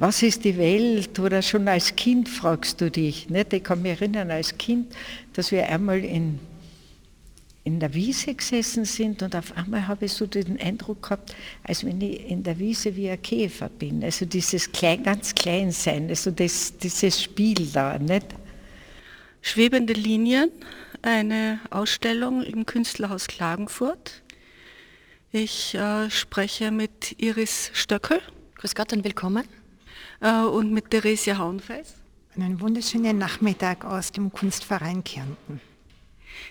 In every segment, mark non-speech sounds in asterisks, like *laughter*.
Was ist die Welt? Oder schon als Kind fragst du dich. Nicht? Ich kann mich erinnern, als Kind, dass wir einmal in, in der Wiese gesessen sind und auf einmal habe ich so den Eindruck gehabt, als wenn ich in der Wiese wie ein Käfer bin. Also dieses klein, ganz Kleinsein, also das, dieses Spiel da. Nicht? Schwebende Linien, eine Ausstellung im Künstlerhaus Klagenfurt. Ich äh, spreche mit Iris Stöckel Grüß Gott und willkommen. Äh, und mit Theresia Hauenfeis. Einen wunderschönen Nachmittag aus dem Kunstverein Kärnten.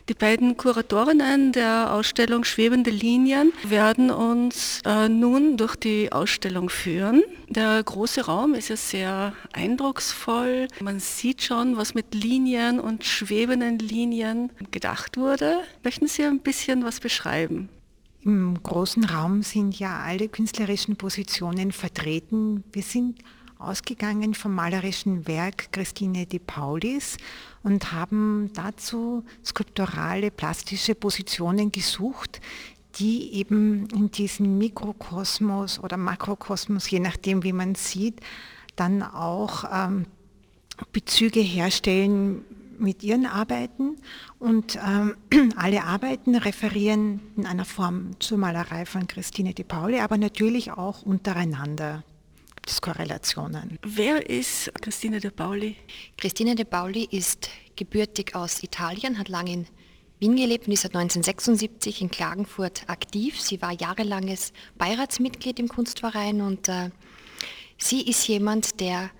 Die beiden Kuratorinnen der Ausstellung Schwebende Linien werden uns äh, nun durch die Ausstellung führen. Der große Raum ist ja sehr eindrucksvoll. Man sieht schon, was mit Linien und schwebenden Linien gedacht wurde. Möchten Sie ein bisschen was beschreiben? Im großen Raum sind ja alle künstlerischen Positionen vertreten. Wir sind ausgegangen vom malerischen Werk Christine de Paulis und haben dazu skulpturale, plastische Positionen gesucht, die eben in diesem Mikrokosmos oder Makrokosmos, je nachdem wie man sieht, dann auch ähm, Bezüge herstellen mit ihren Arbeiten. Und ähm, *clears throat* alle Arbeiten referieren in einer Form zur Malerei von Christine de Pauli, aber natürlich auch untereinander Korrelationen. Wer ist Christine de Pauli? Christine de Pauli ist gebürtig aus Italien, hat lange in Wien gelebt und ist seit 1976 in Klagenfurt aktiv. Sie war jahrelanges Beiratsmitglied im Kunstverein und äh, sie ist jemand, der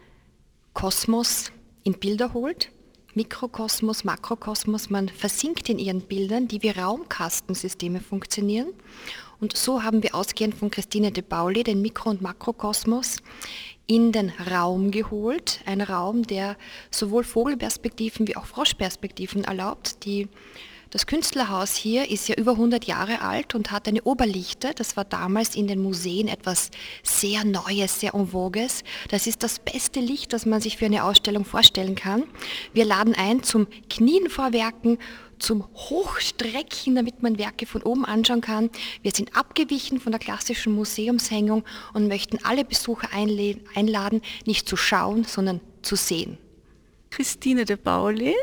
Kosmos in Bilder holt. Mikrokosmos, Makrokosmos, man versinkt in ihren Bildern, die wie Raumkastensysteme funktionieren. Und so haben wir ausgehend von Christine de Pauli den Mikro- und Makrokosmos in den Raum geholt. Ein Raum, der sowohl Vogelperspektiven wie auch Froschperspektiven erlaubt. Die, das Künstlerhaus hier ist ja über 100 Jahre alt und hat eine Oberlichte. Das war damals in den Museen etwas sehr Neues, sehr en vogues. Das ist das beste Licht, das man sich für eine Ausstellung vorstellen kann. Wir laden ein zum Knien vor Werken, zum Hochstrecken, damit man Werke von oben anschauen kann. Wir sind abgewichen von der klassischen Museumshängung und möchten alle Besucher einladen, nicht zu schauen, sondern zu sehen. Christine de Pauli,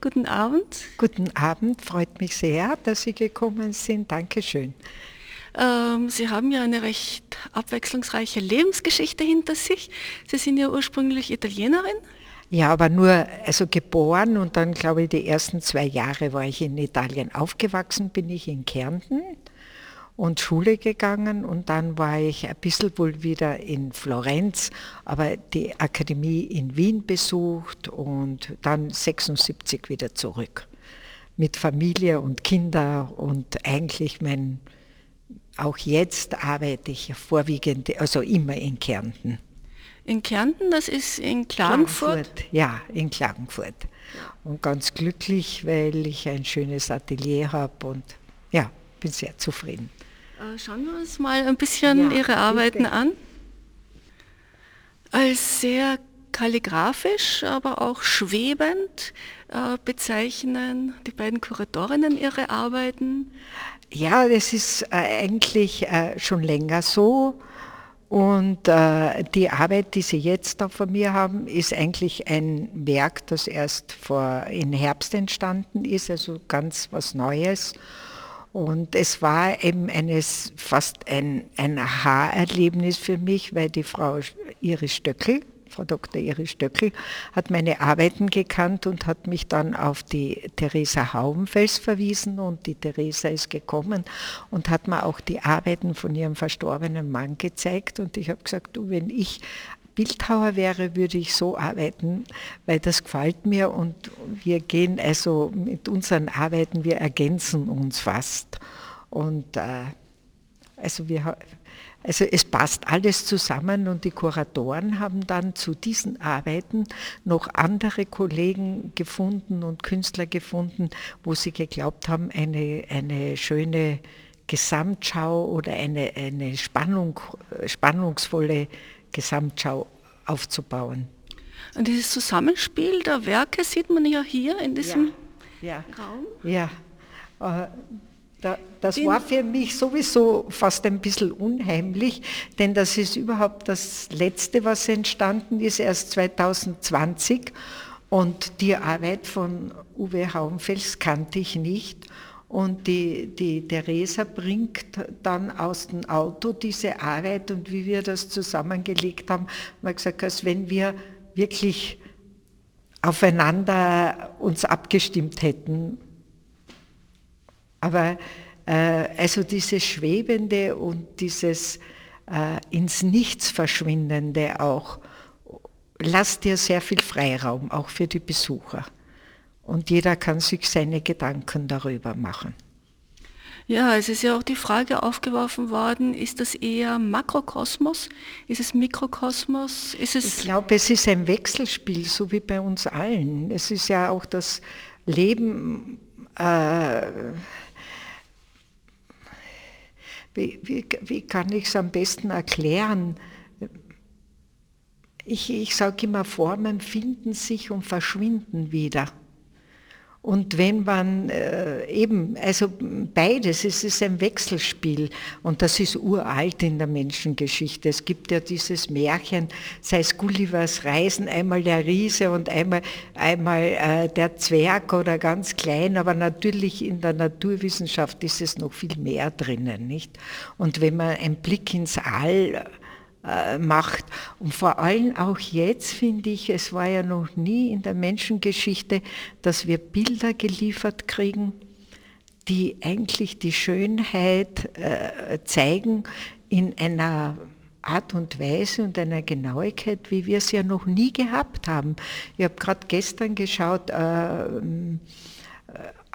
guten Abend. Guten Abend, freut mich sehr, dass Sie gekommen sind. Dankeschön. Ähm, Sie haben ja eine recht abwechslungsreiche Lebensgeschichte hinter sich. Sie sind ja ursprünglich Italienerin. Ja, aber nur also geboren und dann glaube ich die ersten zwei Jahre war ich in Italien aufgewachsen, bin ich in Kärnten und Schule gegangen und dann war ich ein bisschen wohl wieder in Florenz, aber die Akademie in Wien besucht und dann 76 wieder zurück mit Familie und Kinder und eigentlich mein, auch jetzt arbeite ich vorwiegend, also immer in Kärnten. In Kärnten, das ist in Klagenfurt. Ja, in Klagenfurt. Und ganz glücklich, weil ich ein schönes Atelier habe und ja, bin sehr zufrieden. Äh, Schauen wir uns mal ein bisschen Ja, Ihre Arbeiten bitte. an. Als sehr kalligraphisch, aber auch schwebend äh, bezeichnen die beiden Kuratorinnen ihre Arbeiten. Ja, das ist äh, eigentlich äh, schon länger so. Und äh, die Arbeit, die Sie jetzt da von mir haben, ist eigentlich ein Werk, das erst vor, im Herbst entstanden ist, also ganz was Neues. Und es war eben eines, fast ein, ein Aha-Erlebnis für mich, weil die Frau Iris Stöckel, Frau Dr. Iris Stöckel, hat meine Arbeiten gekannt und hat mich dann auf die Theresa Haubenfels verwiesen und die Theresa ist gekommen und hat mir auch die Arbeiten von ihrem verstorbenen Mann gezeigt und ich habe gesagt, du, wenn ich Bildhauer wäre, würde ich so arbeiten, weil das gefällt mir und wir gehen also mit unseren Arbeiten, wir ergänzen uns fast. Und äh, also wir, Also es passt alles zusammen und die Kuratoren haben dann zu diesen Arbeiten noch andere Kollegen gefunden und Künstler gefunden, wo sie geglaubt haben, eine, eine schöne Gesamtschau oder eine, eine Spannung, spannungsvolle Gesamtschau aufzubauen. Und dieses Zusammenspiel der Werke sieht man ja hier in diesem ja, ja, Raum. Ja, äh, das war für mich sowieso fast ein bisschen unheimlich, denn das ist überhaupt das Letzte, was entstanden ist, erst 2020. Und die Arbeit von Uwe Hauenfels kannte ich nicht. Und die, die Theresa bringt dann aus dem Auto diese Arbeit und wie wir das zusammengelegt haben, haben wir gesagt, als wenn wir wirklich aufeinander uns abgestimmt hätten. Aber äh, also dieses Schwebende und dieses äh, ins Nichts verschwindende auch, lasst dir sehr viel Freiraum, auch für die Besucher. Und jeder kann sich seine Gedanken darüber machen. Ja, es ist ja auch die Frage aufgeworfen worden, ist das eher Makrokosmos? Ist es Mikrokosmos? Ist es ich glaube, es ist ein Wechselspiel, so wie bei uns allen. Es ist ja auch das Leben, äh, wie, wie, wie, kann ich es am besten erklären? Ich, ich sage immer, Formen finden sich und verschwinden wieder. Und wenn man äh, eben, also beides, es ist ein Wechselspiel und das ist uralt in der Menschengeschichte. Es gibt ja dieses Märchen, sei es Gullivers Reisen, einmal der Riese und einmal, einmal äh, der Zwerg oder ganz klein, aber natürlich in der Naturwissenschaft ist es noch viel mehr drinnen, nicht? Und wenn man einen Blick ins All äh, macht. Und vor allem auch jetzt finde ich, es war ja noch nie in der Menschengeschichte, dass wir Bilder geliefert kriegen, die eigentlich die Schönheit äh, zeigen in einer Art und Weise und einer Genauigkeit, wie wir es ja noch nie gehabt haben. Ich habe gerade gestern geschaut, äh,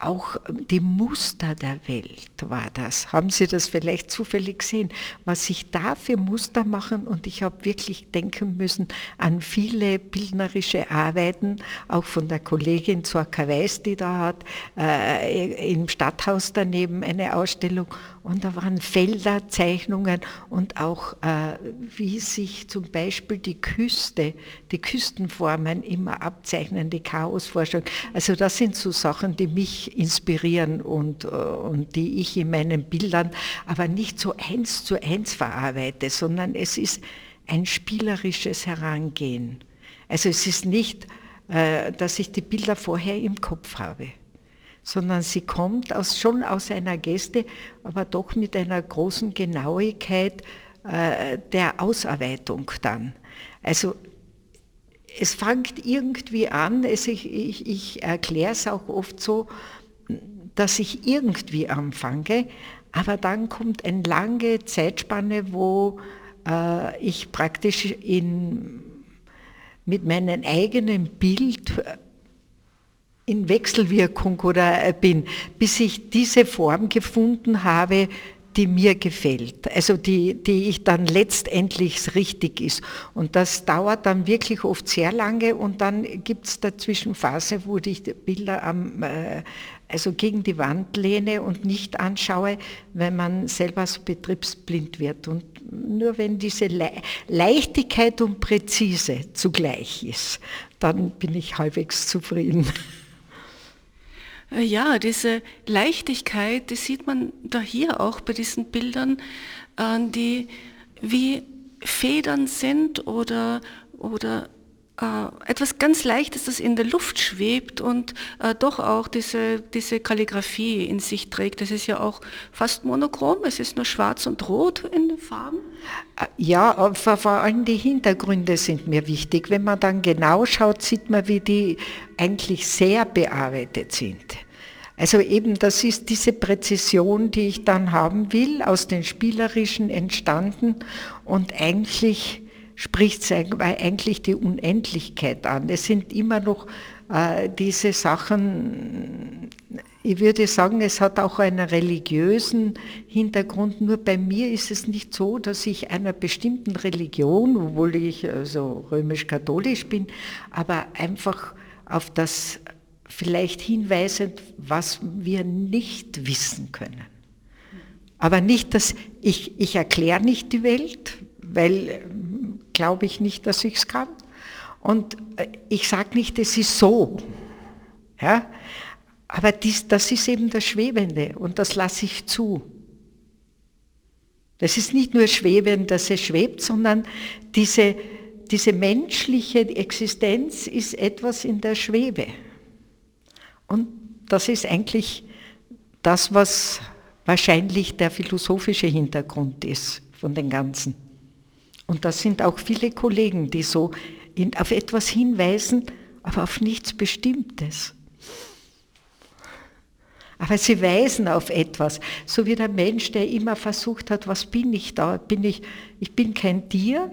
auch die Muster der Welt war das. Haben Sie das vielleicht zufällig gesehen, was sich da für Muster machen? Und ich habe wirklich denken müssen an viele bildnerische Arbeiten, auch von der Kollegin Zorka Weiß, die da hat, äh, im Stadthaus daneben eine Ausstellung. Und da waren Felderzeichnungen und auch, äh, wie sich zum Beispiel die Küste, die Küstenformen immer abzeichnen, die Chaosforschung. Also das sind so Sachen, die mich inspirieren und, äh, und die ich in meinen Bildern aber nicht so eins zu eins verarbeite, sondern es ist ein spielerisches Herangehen. Also es ist nicht, äh, dass ich die Bilder vorher im Kopf habe sondern sie kommt aus, schon aus einer Geste, aber doch mit einer großen Genauigkeit äh, der Ausarbeitung dann. Also es fängt irgendwie an, es, ich, ich, ich erkläre es auch oft so, dass ich irgendwie anfange, aber dann kommt eine lange Zeitspanne, wo äh, ich praktisch in, mit meinem eigenen Bild in Wechselwirkung oder äh, bin, bis ich diese Form gefunden habe, die mir gefällt, also die, die ich dann letztendlich richtig ist. Und das dauert dann wirklich oft sehr lange und dann gibt es dazwischen Phase, wo ich Bilder am, äh, also gegen die Wand lehne und nicht anschaue, wenn man selber so betriebsblind wird. Und nur wenn diese Le Leichtigkeit und Präzise zugleich ist, dann bin ich halbwegs zufrieden. Äh, ja, diese Leichtigkeit, die sieht man da hier auch bei diesen Bildern, äh, die wie Federn sind oder, oder etwas ganz Leichtes, das in der Luft schwebt und äh, doch auch diese, diese Kalligraphie in sich trägt. Das ist ja auch fast monochrom, es ist nur schwarz und rot in den Farben. Äh, ja, vor, vor allem die Hintergründe sind mir wichtig. Wenn man dann genau schaut, sieht man, wie die eigentlich sehr bearbeitet sind. Also eben, das ist diese Präzision, die ich dann haben will, aus den Spielerischen entstanden und eigentlich spricht es eigentlich die Unendlichkeit an. Es sind immer noch äh, diese Sachen, ich würde sagen, es hat auch einen religiösen Hintergrund. Nur bei mir ist es nicht so, dass ich einer bestimmten Religion, obwohl ich also römisch-katholisch bin, aber einfach auf das vielleicht hinweisend, was wir nicht wissen können. Aber nicht, dass ich, ich erkläre nicht die Welt, weil glaube ich nicht, dass ich es kann. Und äh, ich sage nicht, es ist so. Ja? Aber dies, das ist eben das Schwebende und das lasse ich zu. Das ist nicht nur Schweben, dass es schwebt, sondern diese, diese menschliche Existenz ist etwas in der Schwebe. Und das ist eigentlich das, was wahrscheinlich der philosophische Hintergrund ist von den Ganzen. Und das sind auch viele Kollegen, die so in, auf etwas hinweisen, aber auf nichts Bestimmtes. Aber sie weisen auf etwas, so wie der Mensch, der immer versucht hat, was bin ich da? Bin ich, ich bin kein Tier.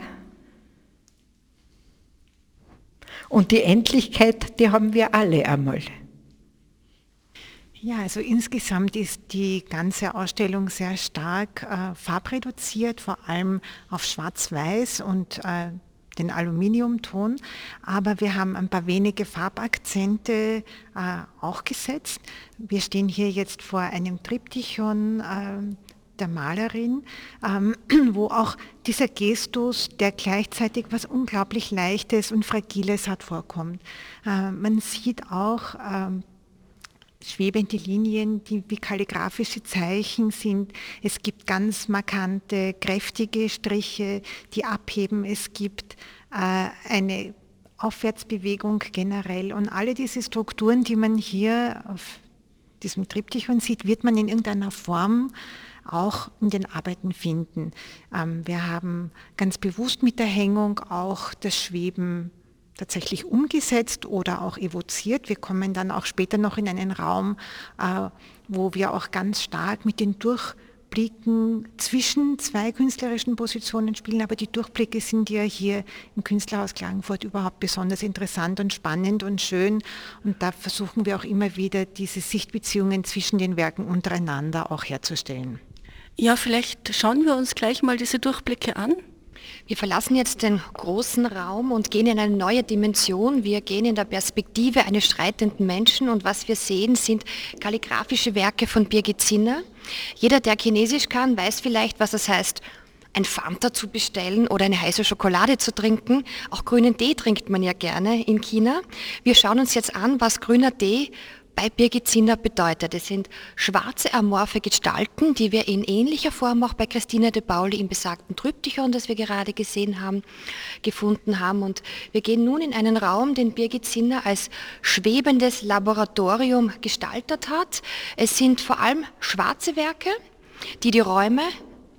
Und die Endlichkeit, die haben wir alle einmal. Ja, also insgesamt ist die ganze Ausstellung sehr stark äh, farbreduziert, vor allem auf Schwarz-Weiß und äh, den Aluminiumton, aber wir haben ein paar wenige Farbakzente äh, auch gesetzt. Wir stehen hier jetzt vor einem Triptychon äh, der Malerin, ähm, *clears throat* wo auch dieser Gestus, der gleichzeitig was unglaublich Leichtes und Fragiles hat, vorkommt. Äh, man sieht auch ähm, schwebende Linien, die wie kalligraphische Zeichen sind. Es gibt ganz markante, kräftige Striche, die abheben. Es gibt äh, eine Aufwärtsbewegung generell. Und alle diese Strukturen, die man hier auf diesem Triptychon sieht, wird man in irgendeiner Form auch in den Arbeiten finden. Ähm, wir haben ganz bewusst mit der Hängung auch das Schweben tatsächlich umgesetzt oder auch evoziert. Wir kommen dann auch später noch in einen Raum, äh, wo wir auch ganz stark mit den Durchblicken zwischen zwei künstlerischen Positionen spielen, aber die Durchblicke sind ja hier im Künstlerhaus Klagenfurt überhaupt besonders interessant und spannend und schön und da versuchen wir auch immer wieder diese Sichtbeziehungen zwischen den Werken untereinander auch herzustellen. Ja, vielleicht schauen wir uns gleich mal diese Durchblicke an. Wir verlassen jetzt den großen Raum und gehen in eine neue Dimension. Wir gehen in der Perspektive eines streitenden Menschen und was wir sehen, sind kalligraphische Werke von Birgit Zinner. Jeder, der Chinesisch kann, weiß vielleicht, was es heißt, ein Fanta zu bestellen oder eine heiße Schokolade zu trinken. Auch grünen Tee trinkt man ja gerne in China. Wir schauen uns jetzt an, was grüner Tee bei Birgit Zinner bedeutet. Es sind schwarze amorphe Gestalten, die wir in ähnlicher Form auch bei Christine de Pauli im besagten Tryptychon, das wir gerade gesehen haben, gefunden haben. Und wir gehen nun in einen Raum, den Birgit Zinner als schwebendes Laboratorium gestaltet hat. Es sind vor allem schwarze Werke, die die Räume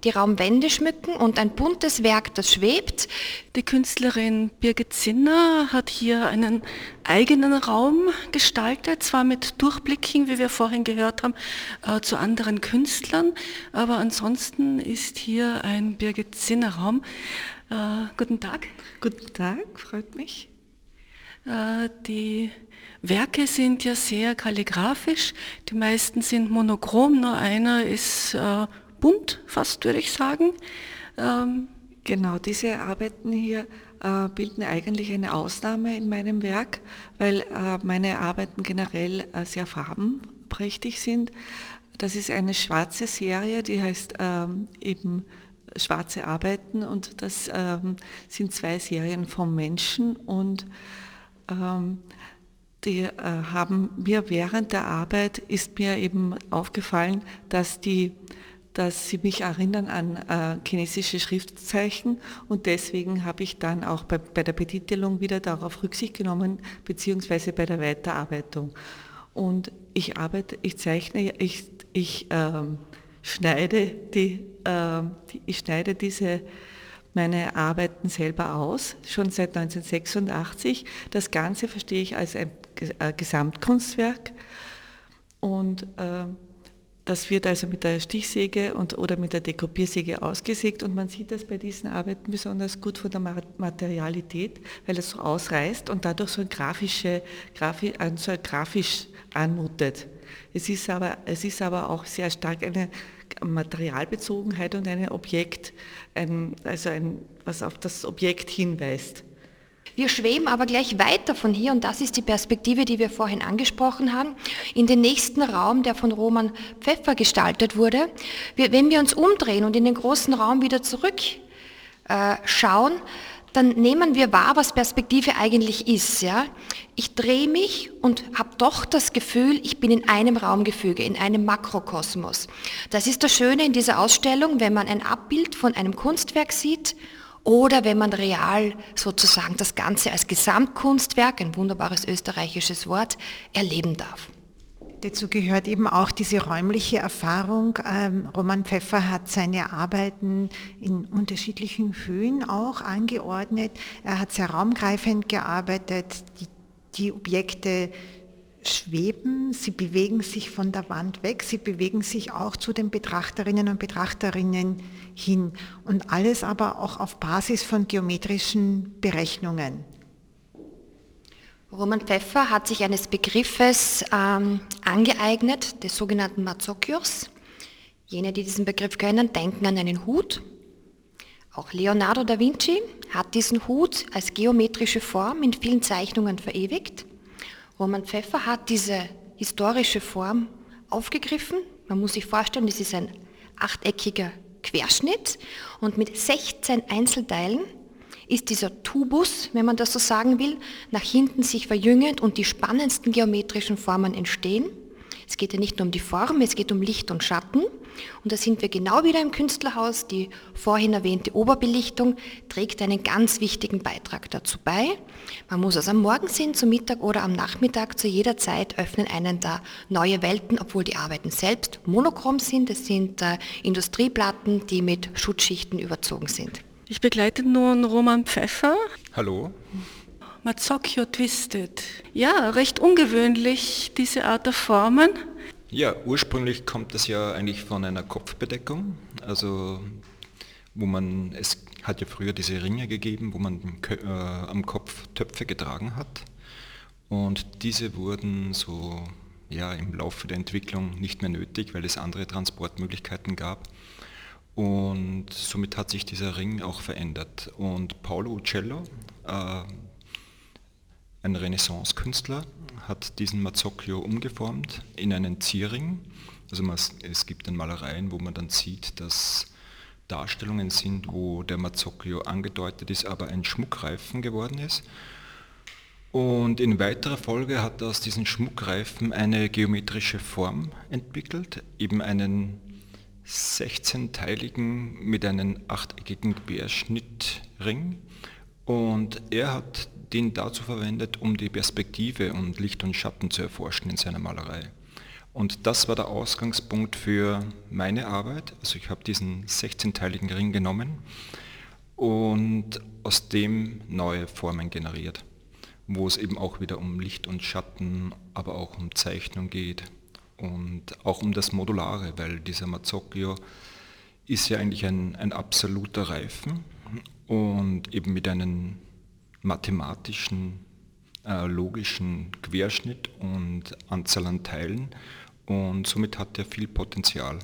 die Raumwände schmücken und ein buntes Werk, das schwebt. Die Künstlerin Birgit Zinner hat hier einen eigenen Raum gestaltet, zwar mit Durchblicken, wie wir vorhin gehört haben, äh, zu anderen Künstlern, aber ansonsten ist hier ein Birgit Zinner Raum. Äh, guten Tag. Guten Tag, freut mich. Äh, die Werke sind ja sehr kalligraphisch, die meisten sind monochrom, nur einer ist bunt, fast würde ich sagen. Ähm genau, diese Arbeiten hier äh, bilden eigentlich eine Ausnahme in meinem Werk, weil äh, meine Arbeiten generell äh, sehr farbenprächtig sind. Das ist eine schwarze Serie, die heißt ähm, eben Schwarze Arbeiten und das ähm, sind zwei Serien vom Menschen und ähm, die äh, haben mir während der Arbeit ist mir eben aufgefallen, dass die dass sie mich erinnern an äh, chinesische Schriftzeichen und deswegen habe ich dann auch bei, bei der Betitelung wieder darauf Rücksicht genommen, beziehungsweise bei der Weiterarbeitung. Und ich arbeite, ich zeichne, ich, ich ähm, schneide, die, äh, die, ich schneide diese meine Arbeiten selber aus, schon seit 1986. Das Ganze verstehe ich als ein Gesamtkunstwerk und äh, Das wird also mit der Stichsäge und, oder mit der Dekopiersäge ausgesägt und man sieht das bei diesen Arbeiten besonders gut von der Materialität, weil es so ausreißt und dadurch so ein, grafische, grafi, so ein grafisch anmutet. Es ist, aber, es ist aber auch sehr stark eine Materialbezogenheit und ein Objekt, ein, also ein, was auf das Objekt hinweist. Wir schweben aber gleich weiter von hier und das ist die Perspektive, die wir vorhin angesprochen haben, in den nächsten Raum, der von Roman Pfeffer gestaltet wurde. Wir, wenn wir uns umdrehen und in den großen Raum wieder zurückschauen, äh, dann nehmen wir wahr, was Perspektive eigentlich ist. Ja? Ich drehe mich und habe doch das Gefühl, ich bin in einem Raumgefüge, in einem Makrokosmos. Das ist das Schöne in dieser Ausstellung, wenn man ein Abbild von einem Kunstwerk sieht oder wenn man real sozusagen das Ganze als Gesamtkunstwerk, ein wunderbares österreichisches Wort, erleben darf. Dazu gehört eben auch diese räumliche Erfahrung. Ähm, Roman Pfeffer hat seine Arbeiten in unterschiedlichen Höhen auch angeordnet. Er hat sehr raumgreifend gearbeitet. Die, die Objekte schweben, sie bewegen sich von der Wand weg, sie bewegen sich auch zu den Betrachterinnen und Betrachterinnen hin. Und alles aber auch auf Basis von geometrischen Berechnungen. Roman Pfeffer hat sich eines Begriffes ähm, angeeignet, des sogenannten Mazocchios. Jene, die diesen Begriff kennen, denken an einen Hut. Auch Leonardo da Vinci hat diesen Hut als geometrische Form in vielen Zeichnungen verewigt. Roman Pfeffer hat diese historische Form aufgegriffen. Man muss sich vorstellen, das ist ein achteckiger Querschnitt und mit 16 Einzelteilen ist dieser Tubus, wenn man das so sagen will, nach hinten sich verjüngend und die spannendsten geometrischen Formen entstehen. Es geht ja nicht nur um die Form, es geht um Licht und Schatten. Und da sind wir genau wieder im Künstlerhaus. Die vorhin erwähnte Oberbelichtung trägt einen ganz wichtigen Beitrag dazu bei. Man muss es am Morgen sehen, zum Mittag oder am Nachmittag, zu jeder Zeit öffnen einen da neue Welten, obwohl die Arbeiten selbst monochrom sind. Es sind äh, Industrieplatten, die mit Schutzschichten überzogen sind. Ich begleite nun Roman Pfeffer. Hallo. Mazzocchio Twisted. Ja, recht ungewöhnlich, diese Art der Formen. Ja, ursprünglich kommt es ja eigentlich von einer Kopfbedeckung, also wo man, es hat ja früher diese Ringe gegeben, wo man äh, am Kopf Töpfe getragen hat und diese wurden so ja, im Laufe der Entwicklung nicht mehr nötig, weil es andere Transportmöglichkeiten gab. Und somit hat sich dieser Ring auch verändert. Und Paolo Uccello, äh, ein Renaissance-Künstler, hat diesen Mazzocchio umgeformt in einen Zierring. Also es gibt dann Malereien, wo man dann sieht, dass Darstellungen sind, wo der Mazzocchio angedeutet ist, aber ein Schmuckreifen geworden ist. Und in weiterer Folge hat er aus diesen Schmuckreifen eine geometrische Form entwickelt, eben einen 16-teiligen mit einem achteckigen Querschnittring und er hat den dazu verwendet, um die Perspektive und Licht und Schatten zu erforschen in seiner Malerei. Und das war der Ausgangspunkt für meine Arbeit. Also ich habe diesen 16-teiligen Ring genommen und aus dem neue Formen generiert, wo es eben auch wieder um Licht und Schatten, aber auch um Zeichnung geht und auch um das Modulare, weil dieser Mazzocchio ist ja eigentlich ein, ein absoluter Reifen und eben mit einem mathematischen, äh, logischen Querschnitt und Anzahl an Teilen und somit hat er viel Potenzial.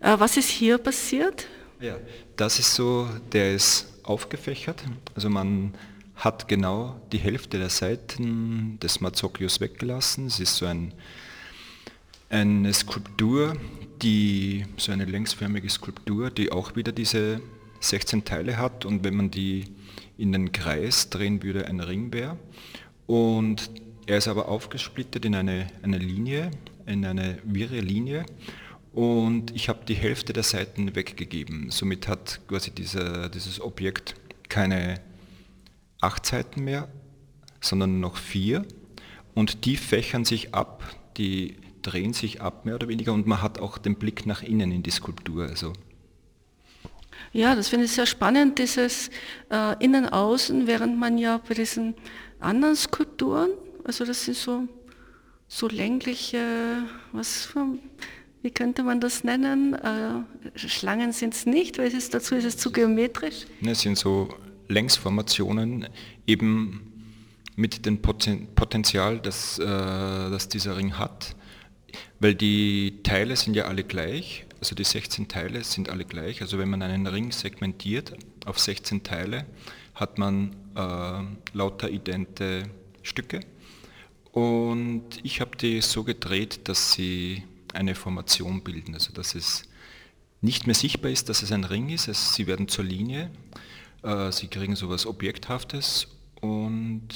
Äh, was ist hier passiert? Ja, das ist so, der ist aufgefächert, also man hat genau die Hälfte der Seiten des Mazzocchios weggelassen. Es ist so ein eine Skulptur, die so eine längsförmige Skulptur, die auch wieder diese 16 Teile hat und wenn man die in den Kreis drehen würde, ein Ring wäre. Und er ist aber aufgesplittet in eine, eine Linie, in eine wirre Linie und ich habe die Hälfte der Seiten weggegeben. Somit hat quasi dieser, dieses Objekt keine acht Seiten mehr, sondern noch vier und die fächern sich ab. Die drehen sich ab, mehr oder weniger, und man hat auch den Blick nach innen in die Skulptur. Also. Ja, das finde ich sehr spannend, dieses äh, Innen-Außen, während man ja bei diesen anderen Skulpturen, also das sind so, so längliche, was für Wie könnte man das nennen? Äh, Schlangen sind es nicht, weil es ist, dazu ist es zu geometrisch. Es sind so Längsformationen, eben mit dem Potenzial, das, äh, das dieser Ring hat. Weil die Teile sind ja alle gleich, also die 16 Teile sind alle gleich. Also wenn man einen Ring segmentiert auf 16 Teile, hat man äh, lauter idente Stücke. Und ich habe die so gedreht, dass sie eine Formation bilden, also dass es nicht mehr sichtbar ist, dass es ein Ring ist, also sie werden zur Linie, äh, sie kriegen so etwas Objekthaftes und,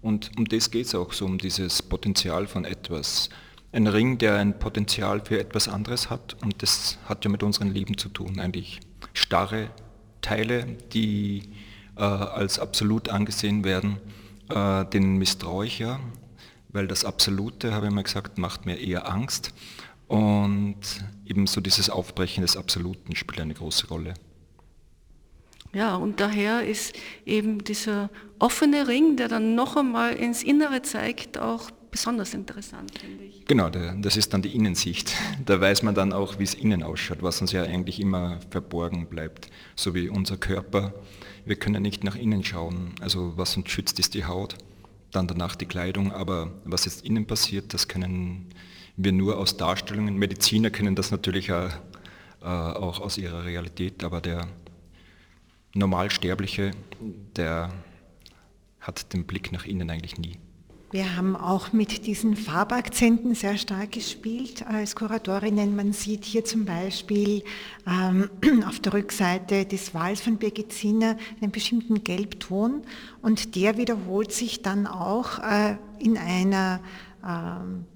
und um das geht es auch so, um dieses Potenzial von etwas. Ein Ring, der ein Potenzial für etwas anderes hat. Und das hat ja mit unserem Leben zu tun, eigentlich. Starre Teile, die äh, als absolut angesehen werden, äh, denen misstraue ich ja, weil das Absolute, habe ich mal gesagt, macht mir eher Angst. Und ebenso dieses Aufbrechen des Absoluten spielt eine große Rolle. Ja, und daher ist eben dieser offene Ring, der dann noch einmal ins Innere zeigt, auch besonders interessant, finde ich. Genau, das ist dann die Innensicht. Da weiß man dann auch, wie es innen ausschaut, was uns ja eigentlich immer verborgen bleibt, so wie unser Körper. Wir können nicht nach innen schauen. Also was uns schützt, ist die Haut, dann danach die Kleidung, aber was jetzt innen passiert, das können wir nur aus Darstellungen. Mediziner kennen das natürlich auch, äh, auch aus ihrer Realität, aber der Normalsterbliche, der hat den Blick nach innen eigentlich nie. Wir haben auch mit diesen Farbakzenten sehr stark gespielt als Kuratorinnen. Man sieht hier zum Beispiel ähm, *clears throat* auf der Rückseite des Wals von Birgit Zinner einen bestimmten Gelbton und der wiederholt sich dann auch äh, in einer ähm,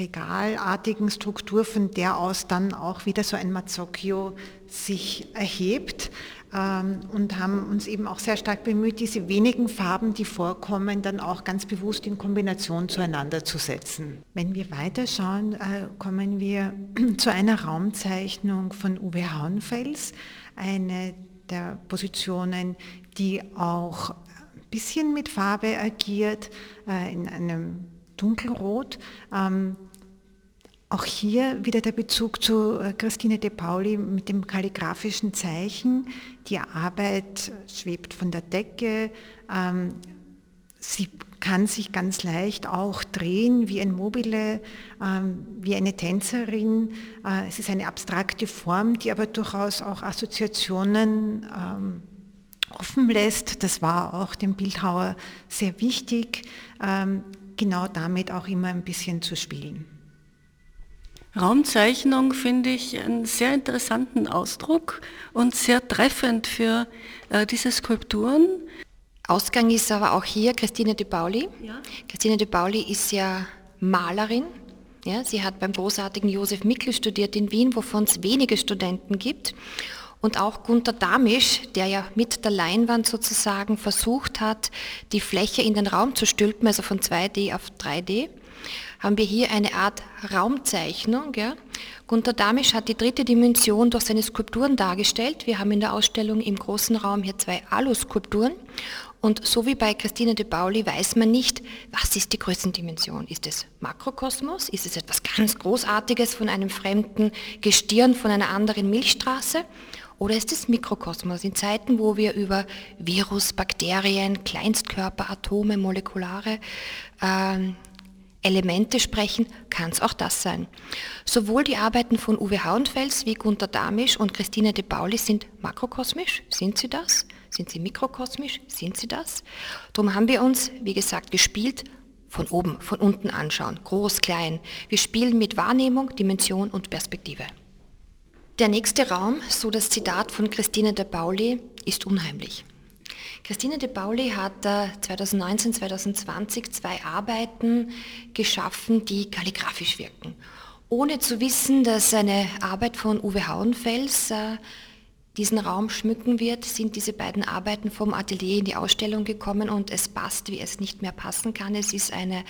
regalartigen Struktur, von der aus dann auch wieder so ein Mazzocchio sich erhebt ähm, und haben uns eben auch sehr stark bemüht, diese wenigen Farben, die vorkommen, dann auch ganz bewusst in Kombination zueinander zu setzen. Wenn wir weiterschauen, äh, kommen wir *clears throat* zu einer Raumzeichnung von Uwe Hauenfels, eine der Positionen, die auch ein bisschen mit Farbe agiert, äh, in einem Dunkelrot. Ähm, auch hier wieder der Bezug zu äh, Christine de Pauli mit dem kalligraphischen Zeichen. Die Arbeit schwebt von der Decke. Ähm, sie kann sich ganz leicht auch drehen wie ein Mobile, ähm, wie eine Tänzerin. Äh, es ist eine abstrakte Form, die aber durchaus auch Assoziationen ähm, offen lässt. Das war auch dem Bildhauer sehr wichtig, genau damit auch immer ein bisschen zu spielen. Raumzeichnung finde ich einen sehr interessanten Ausdruck und sehr treffend für äh, diese Skulpturen. Ausgang ist aber auch hier Christine de Pauli. Ja. Christine de Pauli ist ja Malerin. Ja, sie hat beim großartigen Josef Mickel studiert in Wien, wovon es wenige Studenten gibt. Und auch Gunther Damisch, der ja mit der Leinwand sozusagen versucht hat, die Fläche in den Raum zu stülpen, also von 2D auf 3D haben wir hier eine Art Raumzeichnung. Ja. Gunter Damisch hat die dritte Dimension durch seine Skulpturen dargestellt. Wir haben in der Ausstellung im großen Raum hier zwei Alu-Skulpturen. Und so wie bei Christine de Pauli weiß man nicht, was ist die Größendimension. Ist es Makrokosmos? Ist es etwas ganz Großartiges von einem fremden Gestirn, von einer anderen Milchstraße? Oder ist es Mikrokosmos in Zeiten, wo wir über Virus, Bakterien, Kleinstkörper, Atome, molekulare äh, Elemente sprechen, kann es auch das sein. Sowohl die Arbeiten von Uwe Hauenfels wie Gunther Damisch und Christine de Pauli sind makrokosmisch. Sind sie das? Sind sie mikrokosmisch? Sind sie das? Darum haben wir uns, wie gesagt, gespielt, von oben, von unten anschauen, groß, klein. Wir spielen mit Wahrnehmung, Dimension und Perspektive. Der nächste Raum, so das Zitat von Christine de Pauli, ist unheimlich. Christine de Pauli hat 2019, 2020 zwei Arbeiten geschaffen, die kalligraphisch wirken. Ohne zu wissen, dass eine Arbeit von Uwe Hauenfels äh, diesen Raum schmücken wird, sind diese beiden Arbeiten vom Atelier in die Ausstellung gekommen und es passt, wie es nicht mehr passen kann. Es ist eine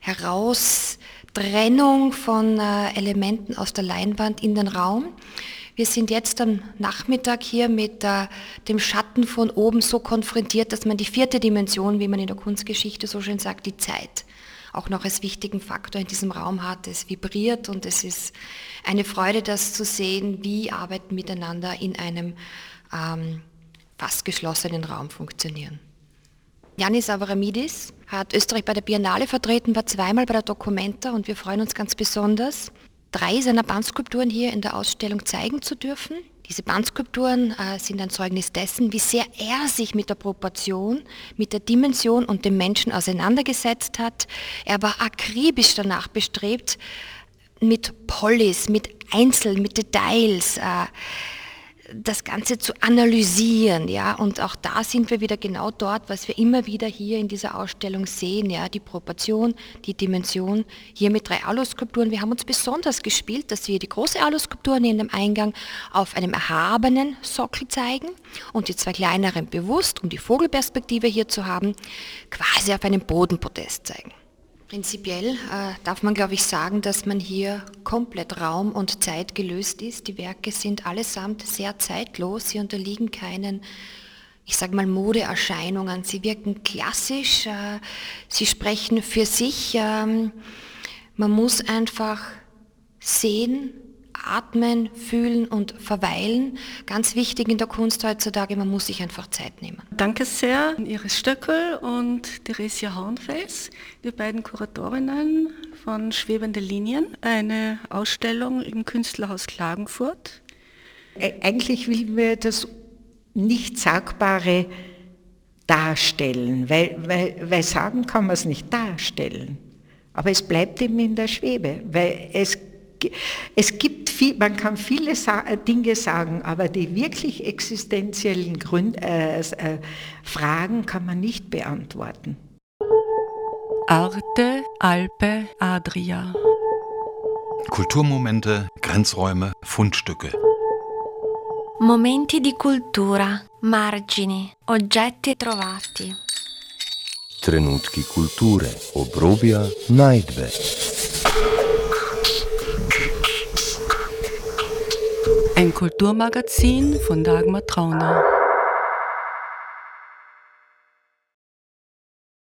Heraustrennung von äh, Elementen aus der Leinwand in den Raum. Wir sind jetzt am Nachmittag hier mit äh, dem Schatten von oben so konfrontiert, dass man die vierte Dimension, wie man in der Kunstgeschichte so schön sagt, die Zeit, auch noch als wichtigen Faktor in diesem Raum hat. Es vibriert und es ist eine Freude, das zu sehen, wie Arbeiten miteinander in einem ähm, fast geschlossenen Raum funktionieren. Janis Avramidis hat Österreich bei der Biennale vertreten, war zweimal bei der Documenta und wir freuen uns ganz besonders, drei seiner Bandskulpturen hier in der Ausstellung zeigen zu dürfen. Diese Bandskulpturen äh, sind ein Zeugnis dessen, wie sehr er sich mit der Proportion, mit der Dimension und dem Menschen auseinandergesetzt hat. Er war akribisch danach bestrebt, mit Polis, mit Einzeln, mit Details, äh, das Ganze zu analysieren, ja, und auch da sind wir wieder genau dort, was wir immer wieder hier in dieser Ausstellung sehen, ja, die Proportion, die Dimension, hier mit drei Aluskulpturen. Wir haben uns besonders gespielt, dass wir die große Aluskulptur neben dem Eingang auf einem erhabenen Sockel zeigen und die zwei kleineren bewusst, um die Vogelperspektive hier zu haben, quasi auf einem Bodenpodest zeigen. Prinzipiell äh, darf man, glaube ich, sagen, dass man hier komplett Raum und Zeit gelöst ist. Die Werke sind allesamt sehr zeitlos. Sie unterliegen keinen, ich sage mal, Modeerscheinungen. Sie wirken klassisch. Äh, sie sprechen für sich. Ähm, man muss einfach sehen, atmen, fühlen und verweilen. Ganz wichtig in der Kunst heutzutage, man muss sich einfach Zeit nehmen. Danke sehr an Iris Stöckel und Theresia Hornfels, die beiden Kuratorinnen von Schwebende Linien, eine Ausstellung im Künstlerhaus Klagenfurt. Eigentlich will wir das Nicht-Sagbare darstellen, weil, weil, weil sagen kann man es nicht darstellen. Aber es bleibt eben in der Schwebe, weil es es gibt viel, man kann viele Dinge sagen, aber die wirklich existenziellen Gründe, äh, äh, Fragen kann man nicht beantworten. Arte, Alpe, Adria. Kulturmomente, Grenzräume, Fundstücke. Momenti di cultura, margini, oggetti trovati. Trenutki kulture, obrobja, najdbe. Ein Kulturmagazin von Dagmar Trauner.